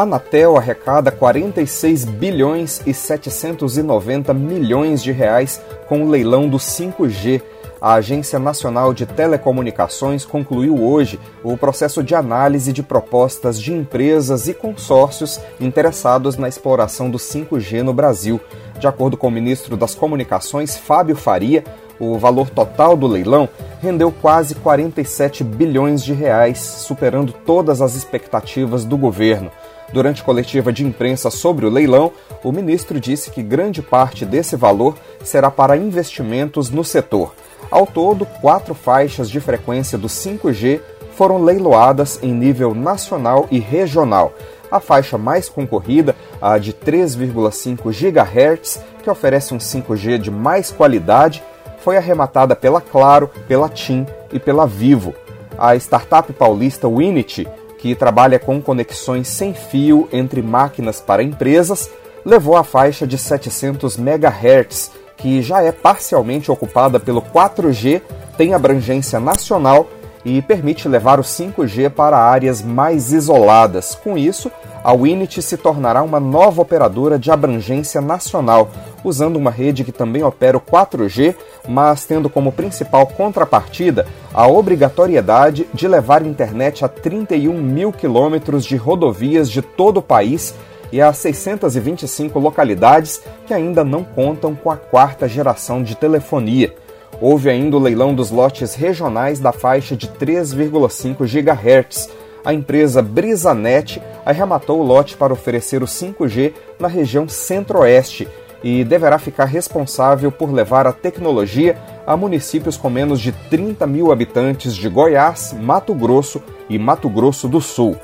Anatel arrecada 46 bilhões e 790 milhões de reais com o leilão do 5G. A Agência Nacional de Telecomunicações concluiu hoje o processo de análise de propostas de empresas e consórcios interessados na exploração do 5G no Brasil. De acordo com o ministro das Comunicações, Fábio Faria, o valor total do leilão rendeu quase 47 bilhões de reais, superando todas as expectativas do governo. Durante coletiva de imprensa sobre o leilão, o ministro disse que grande parte desse valor será para investimentos no setor. Ao todo, quatro faixas de frequência do 5G foram leiloadas em nível nacional e regional. A faixa mais concorrida, a de 3,5 GHz, que oferece um 5G de mais qualidade, foi arrematada pela Claro, pela TIM e pela Vivo. A startup paulista Winity que trabalha com conexões sem fio entre máquinas para empresas, levou a faixa de 700 MHz, que já é parcialmente ocupada pelo 4G, tem abrangência nacional e permite levar o 5G para áreas mais isoladas. Com isso, a Winit se tornará uma nova operadora de abrangência nacional, usando uma rede que também opera o 4G, mas tendo como principal contrapartida a obrigatoriedade de levar internet a 31 mil quilômetros de rodovias de todo o país e a 625 localidades que ainda não contam com a quarta geração de telefonia. Houve ainda o leilão dos lotes regionais da faixa de 3,5 GHz a empresa Brisanet arrematou o lote para oferecer o 5G na região centro-oeste e deverá ficar responsável por levar a tecnologia a municípios com menos de 30 mil habitantes de Goiás, Mato Grosso e Mato Grosso do Sul.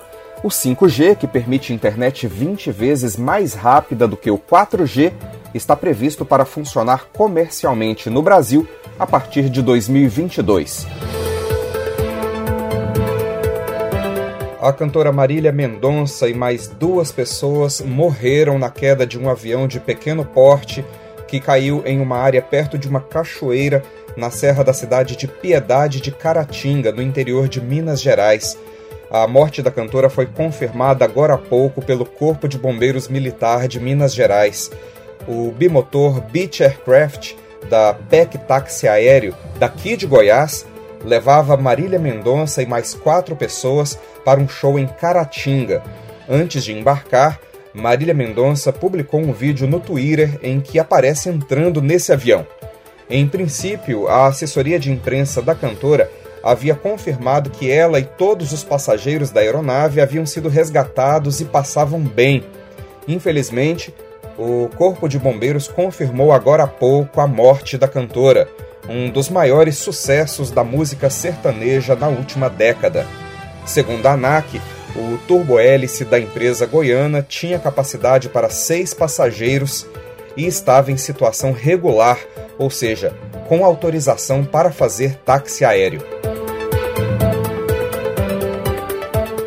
O 5G, que permite internet 20 vezes mais rápida do que o 4G, está previsto para funcionar comercialmente no Brasil a partir de 2022. A cantora Marília Mendonça e mais duas pessoas morreram na queda de um avião de pequeno porte que caiu em uma área perto de uma cachoeira na serra da cidade de Piedade de Caratinga, no interior de Minas Gerais. A morte da cantora foi confirmada agora há pouco pelo Corpo de Bombeiros Militar de Minas Gerais. O bimotor Beach Aircraft da PEC Táxi Aéreo daqui de Goiás levava Marília Mendonça e mais quatro pessoas para um show em Caratinga. Antes de embarcar, Marília Mendonça publicou um vídeo no Twitter em que aparece entrando nesse avião. Em princípio, a assessoria de imprensa da cantora havia confirmado que ela e todos os passageiros da aeronave haviam sido resgatados e passavam bem. Infelizmente, o Corpo de Bombeiros confirmou agora há pouco a morte da cantora, um dos maiores sucessos da música sertaneja na última década. Segundo a ANAC, o turbohélice da empresa goiana tinha capacidade para seis passageiros e estava em situação regular, ou seja, com autorização para fazer táxi aéreo.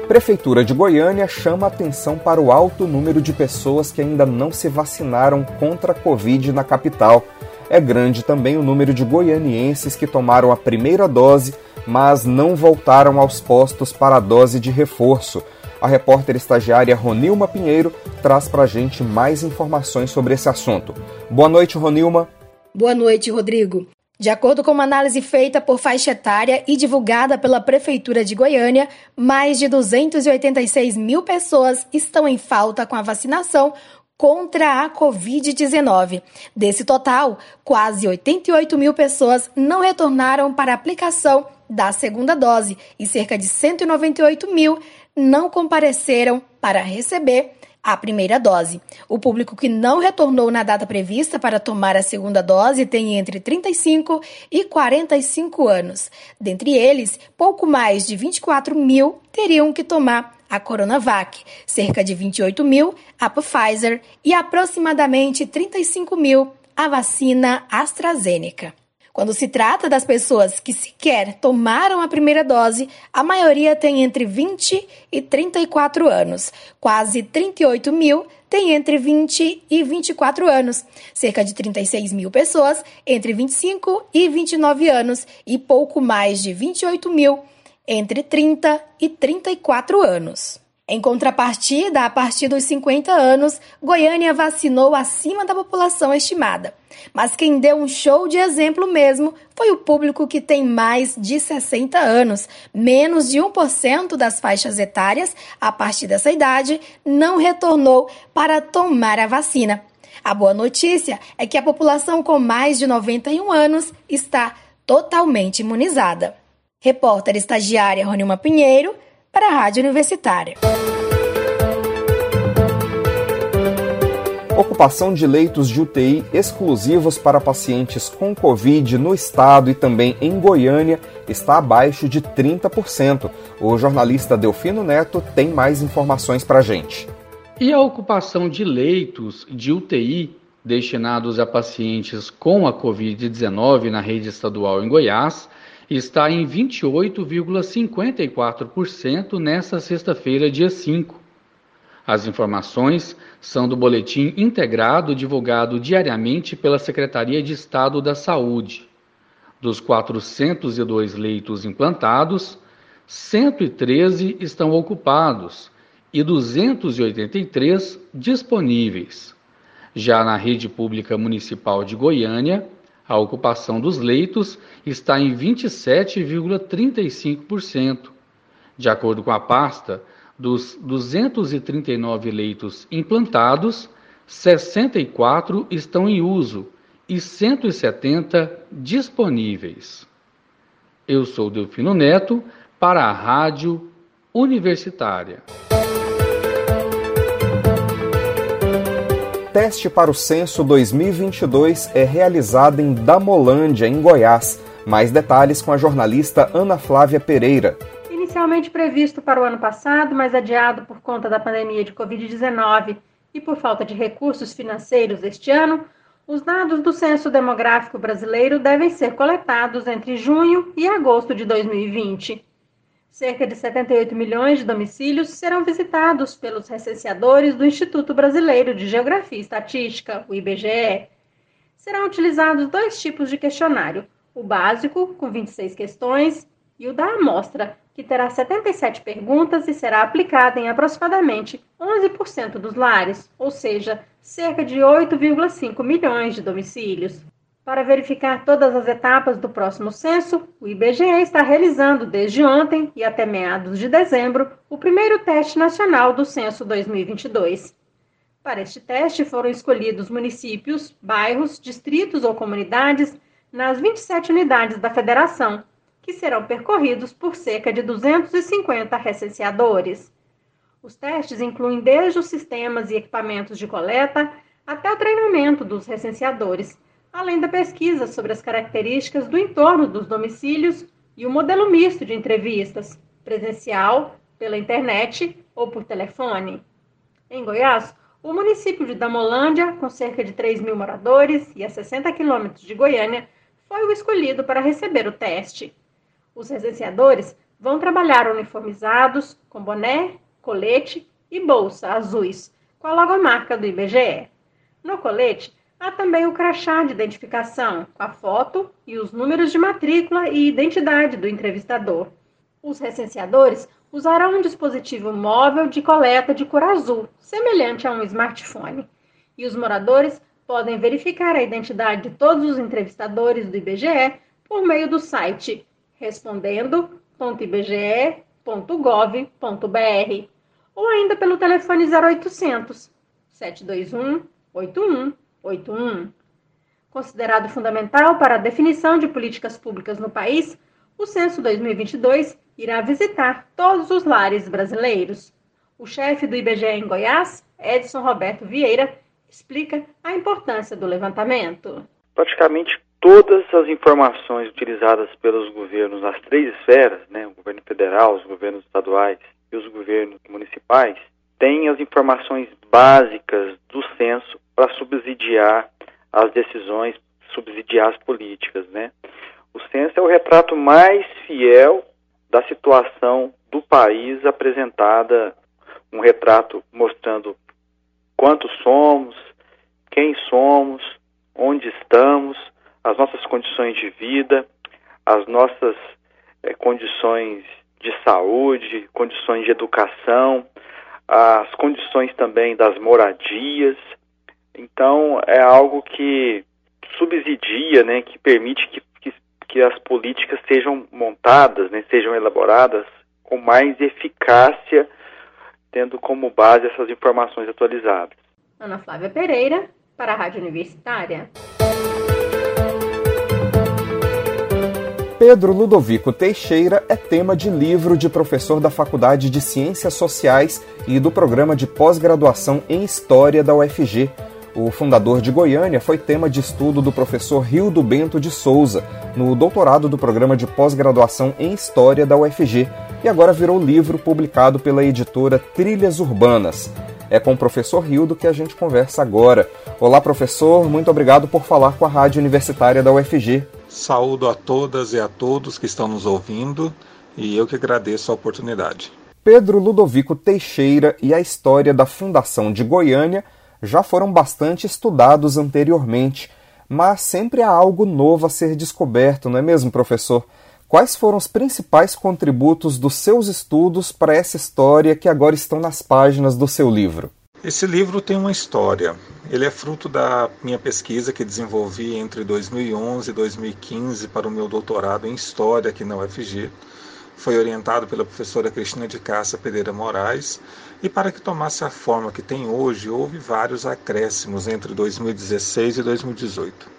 Prefeitura de Goiânia chama atenção para o alto número de pessoas que ainda não se vacinaram contra a Covid na capital. É grande também o número de goianienses que tomaram a primeira dose mas não voltaram aos postos para a dose de reforço. A repórter estagiária Ronilma Pinheiro traz para a gente mais informações sobre esse assunto. Boa noite, Ronilma. Boa noite, Rodrigo. De acordo com uma análise feita por faixa etária e divulgada pela Prefeitura de Goiânia, mais de 286 mil pessoas estão em falta com a vacinação contra a Covid-19. Desse total, quase 88 mil pessoas não retornaram para a aplicação da segunda dose e cerca de 198 mil não compareceram para receber a primeira dose. O público que não retornou na data prevista para tomar a segunda dose tem entre 35 e 45 anos. Dentre eles, pouco mais de 24 mil teriam que tomar a Coronavac, cerca de 28 mil a Pfizer e aproximadamente 35 mil a vacina AstraZeneca. Quando se trata das pessoas que sequer tomaram a primeira dose, a maioria tem entre 20 e 34 anos. Quase 38 mil têm entre 20 e 24 anos. Cerca de 36 mil pessoas entre 25 e 29 anos. E pouco mais de 28 mil entre 30 e 34 anos. Em contrapartida, a partir dos 50 anos, Goiânia vacinou acima da população estimada. Mas quem deu um show de exemplo mesmo foi o público que tem mais de 60 anos. Menos de 1% das faixas etárias, a partir dessa idade, não retornou para tomar a vacina. A boa notícia é que a população com mais de 91 anos está totalmente imunizada. Repórter estagiária Ronilma Pinheiro, para a Rádio Universitária. Ocupação de leitos de UTI exclusivos para pacientes com Covid no estado e também em Goiânia está abaixo de 30%. O jornalista Delfino Neto tem mais informações para a gente. E a ocupação de leitos de UTI destinados a pacientes com a Covid-19 na rede estadual em Goiás está em 28,54% nesta sexta-feira, dia 5. As informações são do boletim integrado divulgado diariamente pela Secretaria de Estado da Saúde. Dos 402 leitos implantados, 113 estão ocupados e 283 disponíveis. Já na rede pública municipal de Goiânia, a ocupação dos leitos está em 27,35%. De acordo com a pasta, dos 239 leitos implantados, 64 estão em uso e 170 disponíveis. Eu sou Delfino Neto para a Rádio Universitária. Teste para o censo 2022 é realizado em Damolândia, em Goiás. Mais detalhes com a jornalista Ana Flávia Pereira. Inicialmente previsto para o ano passado, mas adiado por conta da pandemia de Covid-19 e por falta de recursos financeiros este ano, os dados do Censo Demográfico Brasileiro devem ser coletados entre junho e agosto de 2020. Cerca de 78 milhões de domicílios serão visitados pelos recenseadores do Instituto Brasileiro de Geografia e Estatística, o IBGE. Serão utilizados dois tipos de questionário: o básico, com 26 questões, e o da amostra, que terá 77 perguntas e será aplicado em aproximadamente 11% dos lares, ou seja, cerca de 8,5 milhões de domicílios. Para verificar todas as etapas do próximo censo, o IBGE está realizando desde ontem e até meados de dezembro o primeiro teste nacional do censo 2022. Para este teste foram escolhidos municípios, bairros, distritos ou comunidades nas 27 unidades da federação, que serão percorridos por cerca de 250 recenseadores. Os testes incluem desde os sistemas e equipamentos de coleta até o treinamento dos recenseadores além da pesquisa sobre as características do entorno dos domicílios e o modelo misto de entrevistas, presencial, pela internet ou por telefone. Em Goiás, o município de Damolândia, com cerca de 3 mil moradores e a 60 quilômetros de Goiânia, foi o escolhido para receber o teste. Os recenseadores vão trabalhar uniformizados, com boné, colete e bolsa azuis, com a logomarca do IBGE. No colete, Há também o crachá de identificação, com a foto e os números de matrícula e identidade do entrevistador. Os recenseadores usarão um dispositivo móvel de coleta de cor azul, semelhante a um smartphone. E os moradores podem verificar a identidade de todos os entrevistadores do IBGE por meio do site respondendo.ibge.gov.br ou ainda pelo telefone 0800 721 81 81. Considerado fundamental para a definição de políticas públicas no país, o censo 2022 irá visitar todos os lares brasileiros. O chefe do IBGE em Goiás, Edson Roberto Vieira, explica a importância do levantamento. Praticamente todas as informações utilizadas pelos governos nas três esferas, né, o governo federal, os governos estaduais e os governos municipais têm as informações básicas do censo para subsidiar as decisões, subsidiar as políticas, né? O censo é o retrato mais fiel da situação do país apresentada, um retrato mostrando quantos somos, quem somos, onde estamos, as nossas condições de vida, as nossas é, condições de saúde, condições de educação, as condições também das moradias. Então, é algo que subsidia, né, que permite que, que, que as políticas sejam montadas, né, sejam elaboradas com mais eficácia, tendo como base essas informações atualizadas. Ana Flávia Pereira, para a Rádio Universitária. Pedro Ludovico Teixeira é tema de livro de professor da Faculdade de Ciências Sociais e do programa de pós-graduação em História da UFG. O fundador de Goiânia foi tema de estudo do professor Rildo Bento de Souza, no doutorado do programa de pós-graduação em História da UFG, e agora virou livro publicado pela editora Trilhas Urbanas. É com o professor Rildo que a gente conversa agora. Olá, professor, muito obrigado por falar com a Rádio Universitária da UFG. Saúdo a todas e a todos que estão nos ouvindo e eu que agradeço a oportunidade. Pedro Ludovico Teixeira e a história da fundação de Goiânia já foram bastante estudados anteriormente, mas sempre há algo novo a ser descoberto, não é mesmo, professor? Quais foram os principais contributos dos seus estudos para essa história que agora estão nas páginas do seu livro? Esse livro tem uma história. Ele é fruto da minha pesquisa que desenvolvi entre 2011 e 2015 para o meu doutorado em História aqui na UFG. Foi orientado pela professora Cristina de Cássia Pereira Moraes e para que tomasse a forma que tem hoje, houve vários acréscimos entre 2016 e 2018.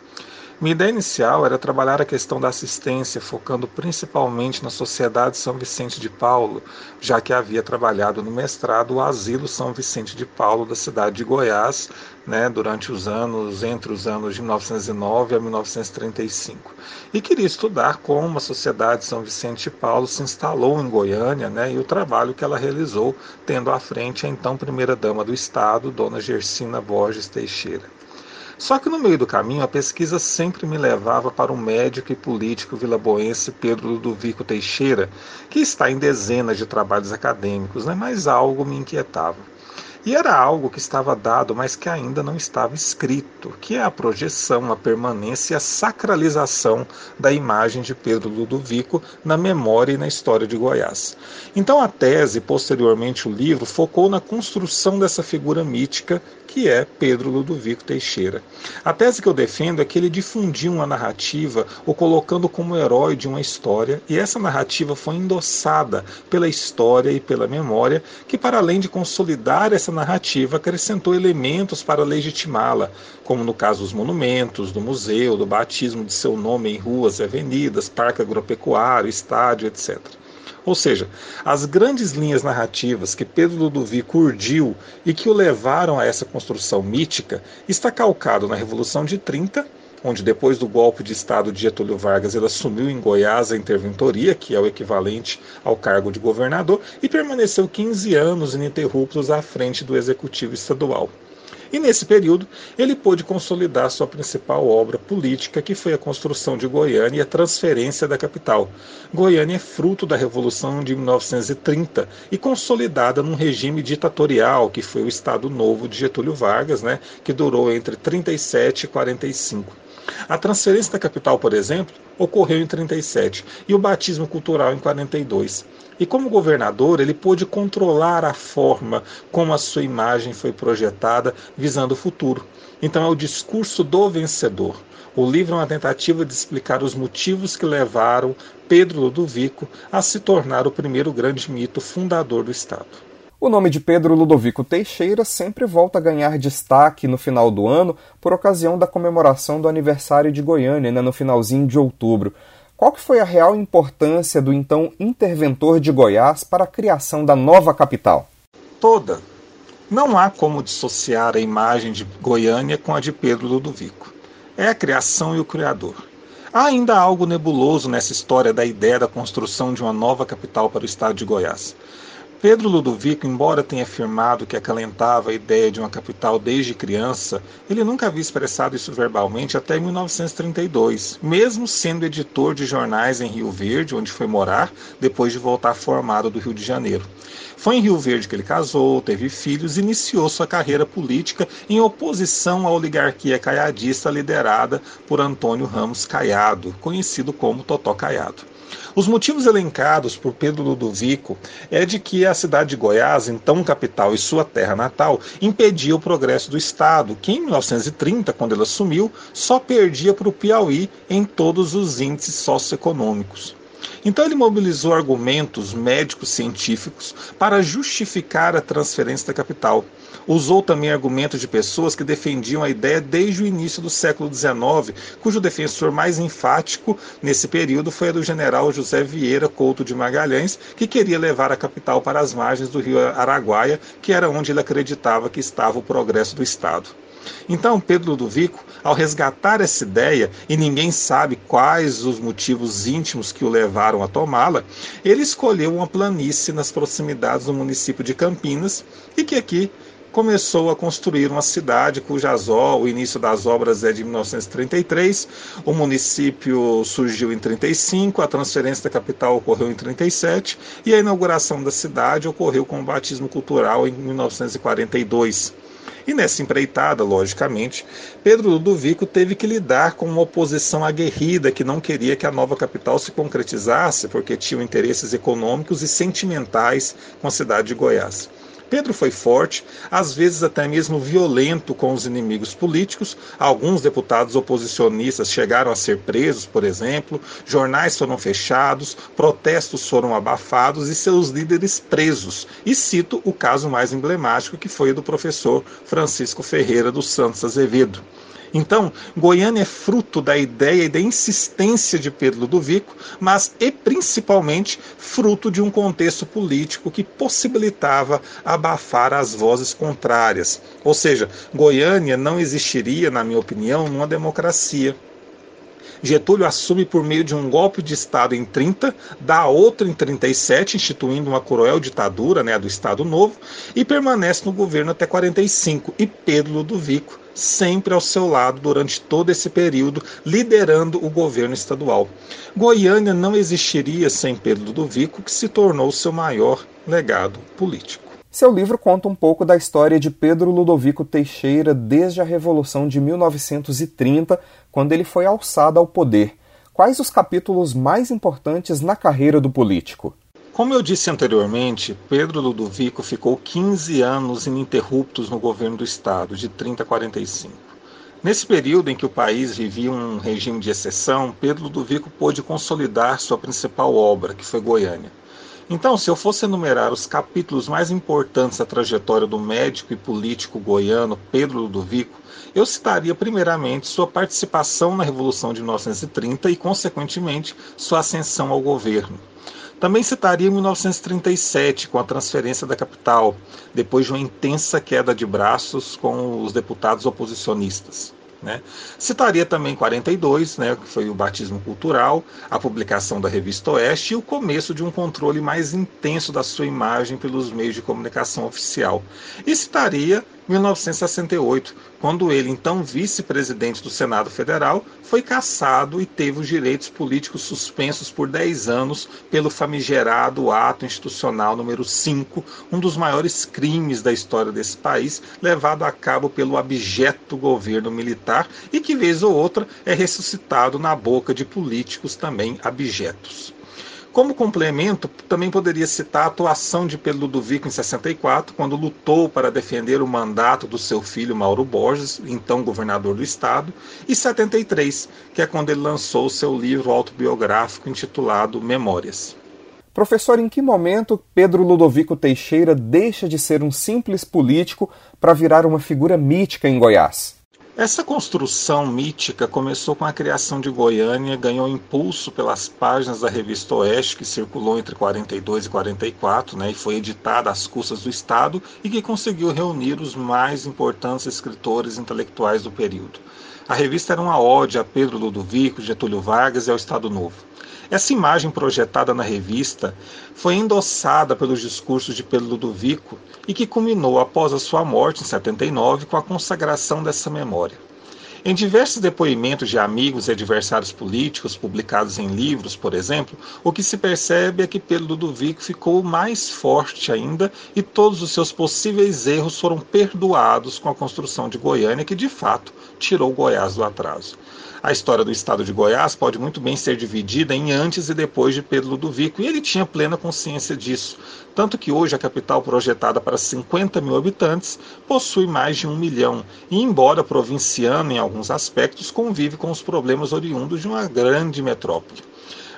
Minha ideia inicial era trabalhar a questão da assistência, focando principalmente na Sociedade São Vicente de Paulo, já que havia trabalhado no mestrado o Asilo São Vicente de Paulo da cidade de Goiás, né, durante os anos, entre os anos de 1909 a 1935. E queria estudar como a Sociedade São Vicente de Paulo se instalou em Goiânia né, e o trabalho que ela realizou, tendo à frente a então primeira-dama do Estado, Dona Gersina Borges Teixeira. Só que no meio do caminho, a pesquisa sempre me levava para o médico e político vilaboense Pedro Ludovico Teixeira, que está em dezenas de trabalhos acadêmicos, né? mas algo me inquietava. E era algo que estava dado, mas que ainda não estava escrito, que é a projeção, a permanência e a sacralização da imagem de Pedro Ludovico na memória e na história de Goiás. Então a tese, posteriormente o livro, focou na construção dessa figura mítica que é Pedro Ludovico Teixeira. A tese que eu defendo é que ele difundiu uma narrativa, o colocando como herói de uma história, e essa narrativa foi endossada pela história e pela memória, que, para além de consolidar essa narrativa, acrescentou elementos para legitimá-la, como no caso dos monumentos, do museu, do batismo de seu nome em ruas e avenidas, parque agropecuário, estádio, etc. Ou seja, as grandes linhas narrativas que Pedro Ludovico urdiu e que o levaram a essa construção mítica está calcado na Revolução de 30, onde depois do golpe de Estado de Getúlio Vargas ele assumiu em Goiás a interventoria, que é o equivalente ao cargo de governador, e permaneceu 15 anos ininterruptos à frente do executivo estadual. E nesse período, ele pôde consolidar sua principal obra política, que foi a construção de Goiânia e a transferência da capital. Goiânia é fruto da Revolução de 1930 e consolidada num regime ditatorial, que foi o Estado Novo de Getúlio Vargas, né, que durou entre 37 e 45. A transferência da capital, por exemplo, ocorreu em 37 e o batismo cultural em 42. E como governador, ele pôde controlar a forma como a sua imagem foi projetada, visando o futuro. Então é o discurso do vencedor. O livro é uma tentativa de explicar os motivos que levaram Pedro Ludovico a se tornar o primeiro grande mito fundador do Estado. O nome de Pedro Ludovico Teixeira sempre volta a ganhar destaque no final do ano por ocasião da comemoração do aniversário de Goiânia, né, no finalzinho de outubro. Qual que foi a real importância do então interventor de Goiás para a criação da nova capital? Toda. Não há como dissociar a imagem de Goiânia com a de Pedro Ludovico. É a criação e o criador. Há ainda algo nebuloso nessa história da ideia da construção de uma nova capital para o estado de Goiás. Pedro Ludovico, embora tenha afirmado que acalentava a ideia de uma capital desde criança, ele nunca havia expressado isso verbalmente até 1932, mesmo sendo editor de jornais em Rio Verde, onde foi morar depois de voltar formado do Rio de Janeiro. Foi em Rio Verde que ele casou, teve filhos e iniciou sua carreira política em oposição à oligarquia caiadista liderada por Antônio Ramos Caiado, conhecido como Totó Caiado. Os motivos elencados por Pedro Ludovico é de que a cidade de Goiás, então capital e sua terra natal, impedia o progresso do Estado, que em 1930, quando ele assumiu, só perdia para o Piauí em todos os índices socioeconômicos. Então ele mobilizou argumentos médicos científicos para justificar a transferência da capital. Usou também argumentos de pessoas que defendiam a ideia desde o início do século XIX, cujo defensor mais enfático nesse período foi a do general José Vieira Couto de Magalhães, que queria levar a capital para as margens do rio Araguaia, que era onde ele acreditava que estava o progresso do Estado. Então, Pedro Ludovico, ao resgatar essa ideia, e ninguém sabe quais os motivos íntimos que o levaram a tomá-la, ele escolheu uma planície nas proximidades do município de Campinas e que aqui começou a construir uma cidade cujas o início das obras é de 1933, o município surgiu em 35, a transferência da capital ocorreu em 37 e a inauguração da cidade ocorreu com o batismo cultural em 1942. E nessa empreitada, logicamente, Pedro Ludovico teve que lidar com uma oposição aguerrida que não queria que a nova capital se concretizasse, porque tinha interesses econômicos e sentimentais com a cidade de Goiás. Pedro foi forte, às vezes até mesmo violento com os inimigos políticos. Alguns deputados oposicionistas chegaram a ser presos, por exemplo, jornais foram fechados, protestos foram abafados e seus líderes presos. E cito o caso mais emblemático, que foi o do professor Francisco Ferreira dos Santos Azevedo. Então, Goiânia é fruto da ideia e da insistência de Pedro Ludovico, mas e principalmente fruto de um contexto político que possibilitava abafar as vozes contrárias. Ou seja, Goiânia não existiria, na minha opinião, numa democracia. Getúlio assume por meio de um golpe de Estado em 30, dá outro em 37, instituindo uma cruel ditadura né, do Estado Novo, e permanece no governo até 45. E Pedro Ludovico sempre ao seu lado durante todo esse período, liderando o governo estadual. Goiânia não existiria sem Pedro Ludovico, que se tornou seu maior legado político. Seu livro conta um pouco da história de Pedro Ludovico Teixeira desde a Revolução de 1930, quando ele foi alçado ao poder. Quais os capítulos mais importantes na carreira do político? Como eu disse anteriormente, Pedro Ludovico ficou 15 anos ininterruptos no governo do Estado, de 30 a 45. Nesse período em que o país vivia um regime de exceção, Pedro Ludovico pôde consolidar sua principal obra, que foi Goiânia. Então, se eu fosse enumerar os capítulos mais importantes da trajetória do médico e político goiano Pedro Ludovico, eu citaria primeiramente sua participação na Revolução de 1930 e, consequentemente, sua ascensão ao governo. Também citaria 1937, com a transferência da capital, depois de uma intensa queda de braços com os deputados oposicionistas. Né? Citaria também 42, né, que foi o batismo cultural, a publicação da revista Oeste e o começo de um controle mais intenso da sua imagem pelos meios de comunicação oficial. E citaria 1968, quando ele, então vice-presidente do Senado Federal, foi cassado e teve os direitos políticos suspensos por 10 anos pelo famigerado Ato Institucional número 5, um dos maiores crimes da história desse país, levado a cabo pelo abjeto governo militar e que, vez ou outra, é ressuscitado na boca de políticos também abjetos. Como complemento, também poderia citar a atuação de Pedro Ludovico em 64, quando lutou para defender o mandato do seu filho Mauro Borges, então governador do estado, e 73, que é quando ele lançou seu livro autobiográfico intitulado Memórias. Professor, em que momento Pedro Ludovico Teixeira deixa de ser um simples político para virar uma figura mítica em Goiás? Essa construção mítica começou com a criação de Goiânia, ganhou impulso pelas páginas da revista Oeste, que circulou entre 42 e 44, né, e foi editada às custas do Estado, e que conseguiu reunir os mais importantes escritores intelectuais do período. A revista era uma ode a Pedro Ludovico, Getúlio Vargas e ao Estado Novo. Essa imagem projetada na revista foi endossada pelos discursos de Pedro Ludovico e que culminou após a sua morte em 79 com a consagração dessa memória. Em diversos depoimentos de amigos e adversários políticos publicados em livros, por exemplo, o que se percebe é que Pedro Ludovico ficou mais forte ainda e todos os seus possíveis erros foram perdoados com a construção de Goiânia, que de fato tirou Goiás do atraso. A história do estado de Goiás pode muito bem ser dividida em antes e depois de Pedro Ludovico, e ele tinha plena consciência disso. Tanto que hoje a capital, projetada para 50 mil habitantes, possui mais de um milhão, e embora provinciano em alguns aspectos, convive com os problemas oriundos de uma grande metrópole.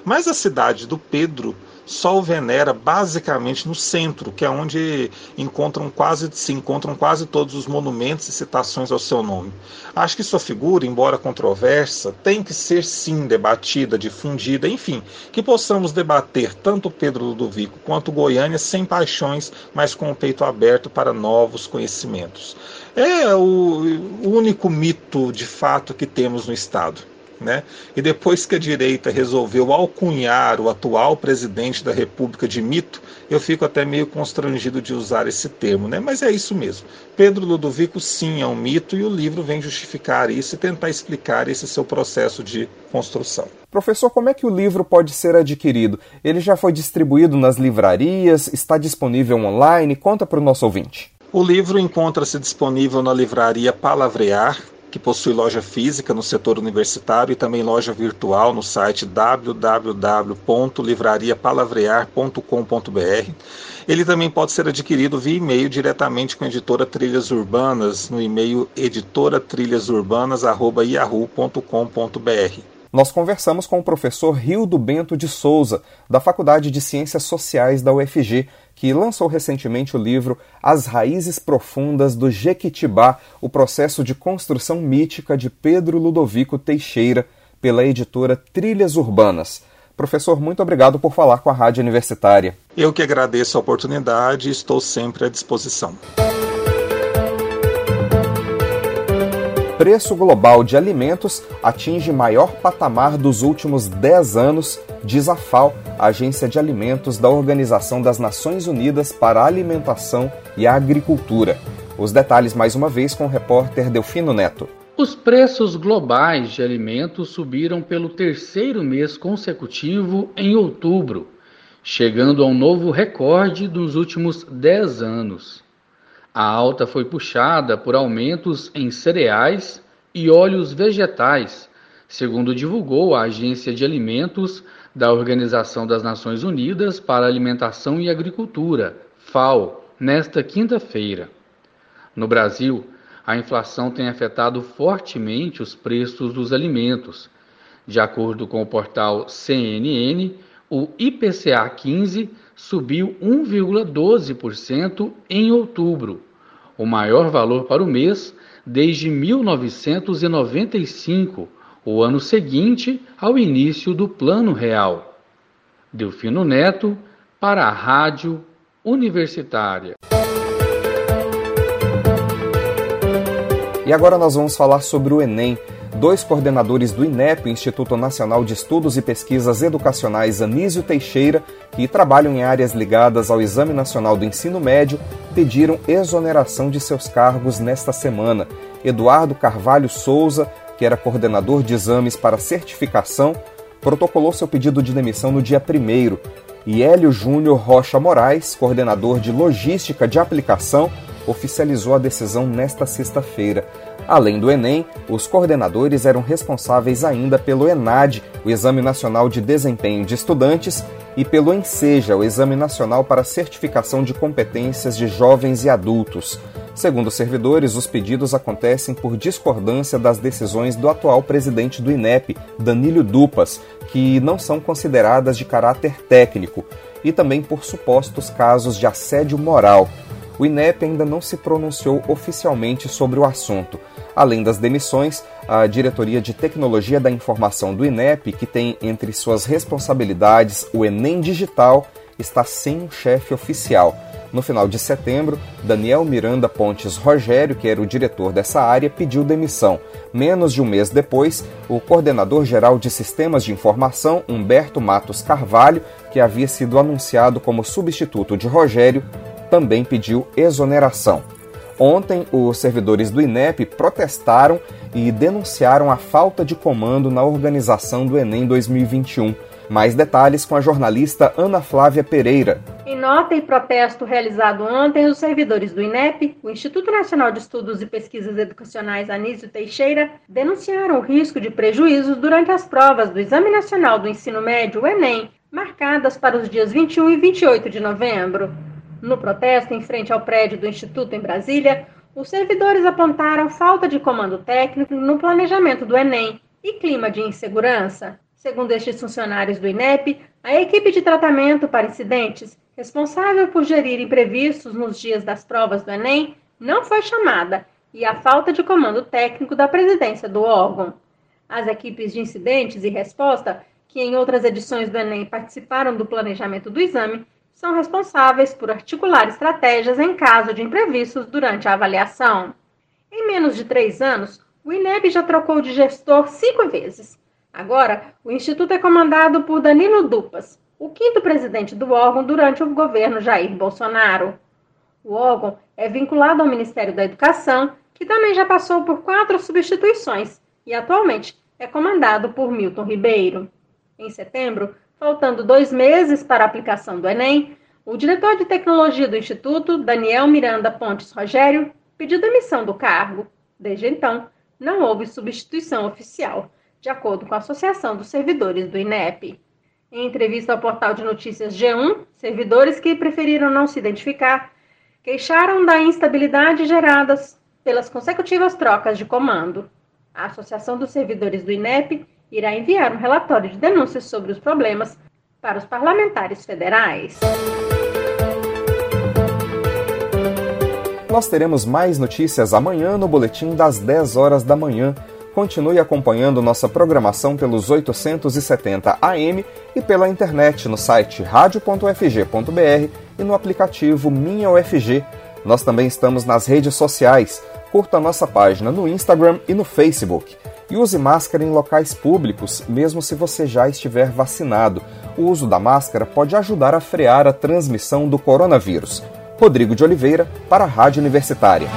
Mas a cidade do Pedro só o venera basicamente no centro, que é onde encontram quase, se encontram quase todos os monumentos e citações ao seu nome. Acho que sua figura, embora controversa, tem que ser sim debatida, difundida, enfim, que possamos debater tanto Pedro Ludovico quanto Goiânia sem paixões, mas com o peito aberto para novos conhecimentos. É o único mito de fato que temos no Estado. Né? E depois que a direita resolveu alcunhar o atual presidente da República de mito, eu fico até meio constrangido de usar esse termo, né? Mas é isso mesmo. Pedro Ludovico sim é um mito e o livro vem justificar isso e tentar explicar esse seu processo de construção. Professor, como é que o livro pode ser adquirido? Ele já foi distribuído nas livrarias, está disponível online? Conta para o nosso ouvinte. O livro encontra-se disponível na livraria Palavrear, que possui loja física no setor universitário e também loja virtual no site www.livrariapalavrear.com.br. Ele também pode ser adquirido via e-mail diretamente com a editora Trilhas Urbanas no e-mail editoratrilhasurbanas@yahoo.com.br. Nós conversamos com o professor Rildo Bento de Souza, da Faculdade de Ciências Sociais da UFG, que lançou recentemente o livro As Raízes Profundas do Jequitibá, o processo de construção mítica de Pedro Ludovico Teixeira, pela editora Trilhas Urbanas. Professor, muito obrigado por falar com a Rádio Universitária. Eu que agradeço a oportunidade e estou sempre à disposição. Preço global de alimentos atinge maior patamar dos últimos 10 anos, diz a FAO, Agência de Alimentos da Organização das Nações Unidas para a Alimentação e a Agricultura. Os detalhes mais uma vez com o repórter Delfino Neto. Os preços globais de alimentos subiram pelo terceiro mês consecutivo em outubro, chegando a um novo recorde dos últimos 10 anos. A alta foi puxada por aumentos em cereais e óleos vegetais, segundo divulgou a Agência de Alimentos da Organização das Nações Unidas para Alimentação e Agricultura, FAO, nesta quinta-feira. No Brasil, a inflação tem afetado fortemente os preços dos alimentos. De acordo com o portal CNN, o IPCA 15 subiu 1,12% em outubro, o maior valor para o mês desde 1995, o ano seguinte ao início do Plano Real. Delfino Neto, para a Rádio Universitária. E agora nós vamos falar sobre o Enem dois coordenadores do INEP, Instituto Nacional de Estudos e Pesquisas Educacionais Anísio Teixeira, que trabalham em áreas ligadas ao Exame Nacional do Ensino Médio, pediram exoneração de seus cargos nesta semana. Eduardo Carvalho Souza, que era coordenador de exames para certificação, protocolou seu pedido de demissão no dia 1 e Hélio Júnior Rocha Moraes, coordenador de logística de aplicação, oficializou a decisão nesta sexta-feira. Além do Enem, os coordenadores eram responsáveis ainda pelo ENAD, o Exame Nacional de Desempenho de Estudantes, e pelo ENSEJA, o Exame Nacional para Certificação de Competências de Jovens e Adultos. Segundo os servidores, os pedidos acontecem por discordância das decisões do atual presidente do INEP, Danilo Dupas, que não são consideradas de caráter técnico, e também por supostos casos de assédio moral. O INEP ainda não se pronunciou oficialmente sobre o assunto. Além das demissões, a Diretoria de Tecnologia da Informação do INEP, que tem entre suas responsabilidades o Enem Digital, está sem um chefe oficial. No final de setembro, Daniel Miranda Pontes Rogério, que era o diretor dessa área, pediu demissão. Menos de um mês depois, o coordenador-geral de Sistemas de Informação, Humberto Matos Carvalho, que havia sido anunciado como substituto de Rogério, também pediu exoneração. Ontem, os servidores do INEP protestaram e denunciaram a falta de comando na organização do Enem 2021. Mais detalhes com a jornalista Ana Flávia Pereira. Em nota e protesto realizado ontem, os servidores do INEP, o Instituto Nacional de Estudos e Pesquisas Educacionais Anísio Teixeira, denunciaram o risco de prejuízos durante as provas do Exame Nacional do Ensino Médio, o Enem, marcadas para os dias 21 e 28 de novembro. No protesto em frente ao prédio do Instituto em Brasília, os servidores apontaram falta de comando técnico no planejamento do Enem e clima de insegurança. Segundo estes funcionários do INEP, a equipe de tratamento para incidentes, responsável por gerir imprevistos nos dias das provas do Enem, não foi chamada e a falta de comando técnico da presidência do órgão. As equipes de incidentes e resposta, que em outras edições do Enem participaram do planejamento do exame, são responsáveis por articular estratégias em caso de imprevistos durante a avaliação. Em menos de três anos, o INEP já trocou de gestor cinco vezes Agora, o Instituto é comandado por Danilo Dupas, o quinto presidente do órgão durante o governo Jair Bolsonaro. O órgão é vinculado ao Ministério da Educação, que também já passou por quatro substituições e atualmente é comandado por Milton Ribeiro. Em setembro, faltando dois meses para a aplicação do Enem, o diretor de tecnologia do Instituto, Daniel Miranda Pontes Rogério, pediu demissão do cargo. Desde então, não houve substituição oficial de acordo com a Associação dos Servidores do INEP. Em entrevista ao portal de notícias G1, servidores que preferiram não se identificar queixaram da instabilidade geradas pelas consecutivas trocas de comando. A Associação dos Servidores do INEP irá enviar um relatório de denúncias sobre os problemas para os parlamentares federais. Nós teremos mais notícias amanhã no boletim das 10 horas da manhã. Continue acompanhando nossa programação pelos 870 AM e pela internet no site radio.ufg.br e no aplicativo Minha UFG. Nós também estamos nas redes sociais. Curta nossa página no Instagram e no Facebook. E use máscara em locais públicos, mesmo se você já estiver vacinado. O uso da máscara pode ajudar a frear a transmissão do coronavírus. Rodrigo de Oliveira, para a Rádio Universitária.